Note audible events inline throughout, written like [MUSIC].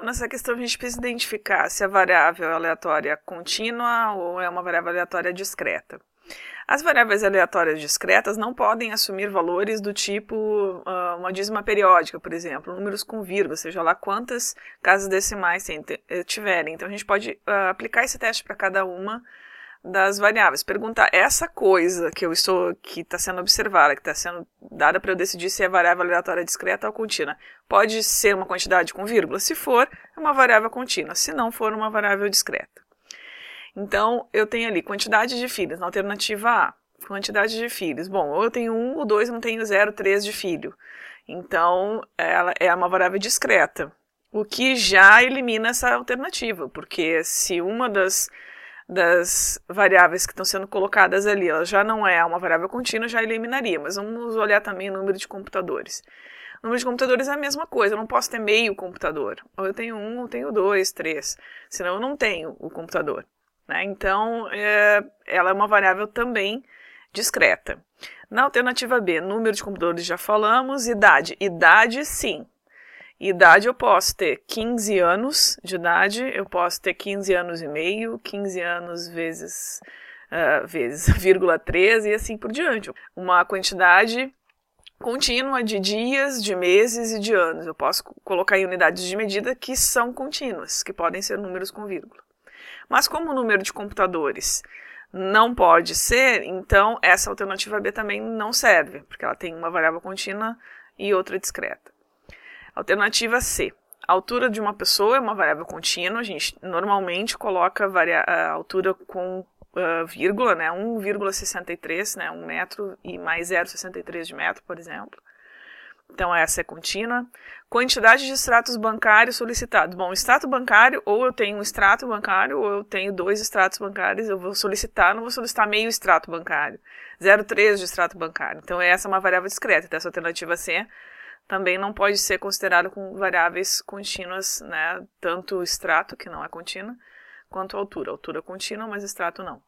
Então, nessa questão, a gente precisa identificar se a variável é aleatória contínua ou é uma variável aleatória discreta. As variáveis aleatórias discretas não podem assumir valores do tipo uh, uma dízima periódica, por exemplo, números com vírgula, seja lá quantas casas decimais eh, tiverem. Então, a gente pode uh, aplicar esse teste para cada uma das variáveis. Perguntar essa coisa que eu estou que está sendo observada, que está sendo dada para eu decidir se é variável aleatória discreta ou contínua. Pode ser uma quantidade com vírgula? Se for, é uma variável contínua. Se não for, uma variável discreta. Então, eu tenho ali quantidade de filhos, na alternativa A. Quantidade de filhos. Bom, ou eu tenho um, ou dois, não tenho zero, três de filho. Então, ela é uma variável discreta. O que já elimina essa alternativa, porque se uma das das variáveis que estão sendo colocadas ali, ela já não é uma variável contínua, já eliminaria, mas vamos olhar também o número de computadores. O número de computadores é a mesma coisa, eu não posso ter meio computador. Ou eu tenho um, ou eu tenho dois, três. Senão eu não tenho o computador. Né? Então, é, ela é uma variável também discreta. Na alternativa B, número de computadores já falamos, idade. Idade, sim, Idade eu posso ter 15 anos de idade, eu posso ter 15 anos e meio, 15 anos vezes, uh, vezes, [LAUGHS] vírgula 13 e assim por diante. Uma quantidade contínua de dias, de meses e de anos. Eu posso colocar em unidades de medida que são contínuas, que podem ser números com vírgula. Mas como o número de computadores não pode ser, então essa alternativa B também não serve, porque ela tem uma variável contínua e outra discreta. Alternativa C. A altura de uma pessoa é uma variável contínua. A gente normalmente coloca a altura com uh, vírgula, né? 1,63, né? 1 metro e mais 0,63 de metro, por exemplo. Então, essa é contínua. Quantidade de extratos bancários solicitados. Bom, extrato bancário, ou eu tenho um extrato bancário, ou eu tenho dois extratos bancários. Eu vou solicitar, não vou solicitar meio extrato bancário. 0,3 de extrato bancário. Então, essa é uma variável discreta. Então, essa alternativa C também não pode ser considerado com variáveis contínuas, né? Tanto o extrato, que não é contínua, quanto a altura. Altura contínua, mas extrato não.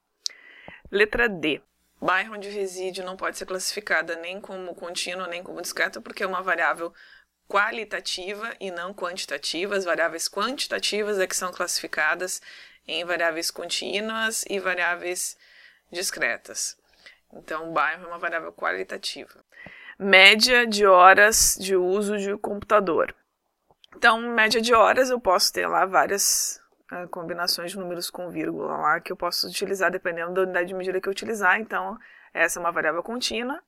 Letra D. Bairro onde reside não pode ser classificada nem como contínua nem como discreta, porque é uma variável qualitativa e não quantitativa. As variáveis quantitativas é que são classificadas em variáveis contínuas e variáveis discretas. Então, bairro é uma variável qualitativa média de horas de uso de computador. Então, média de horas, eu posso ter lá várias uh, combinações de números com vírgula lá que eu posso utilizar dependendo da unidade de medida que eu utilizar. Então, essa é uma variável contínua,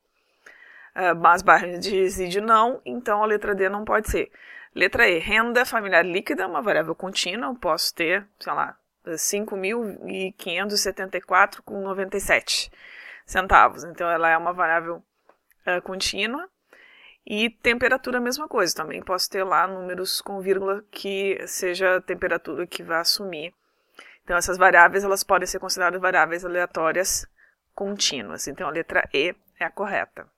uh, mas barra de resíduo não, então a letra D não pode ser. Letra E, renda familiar líquida, uma variável contínua, eu posso ter, sei lá, 5.574,97 centavos. Então, ela é uma variável uh, contínua. E temperatura, a mesma coisa. Também posso ter lá números com vírgula que seja a temperatura que vai assumir. Então, essas variáveis elas podem ser consideradas variáveis aleatórias contínuas. Então, a letra E é a correta.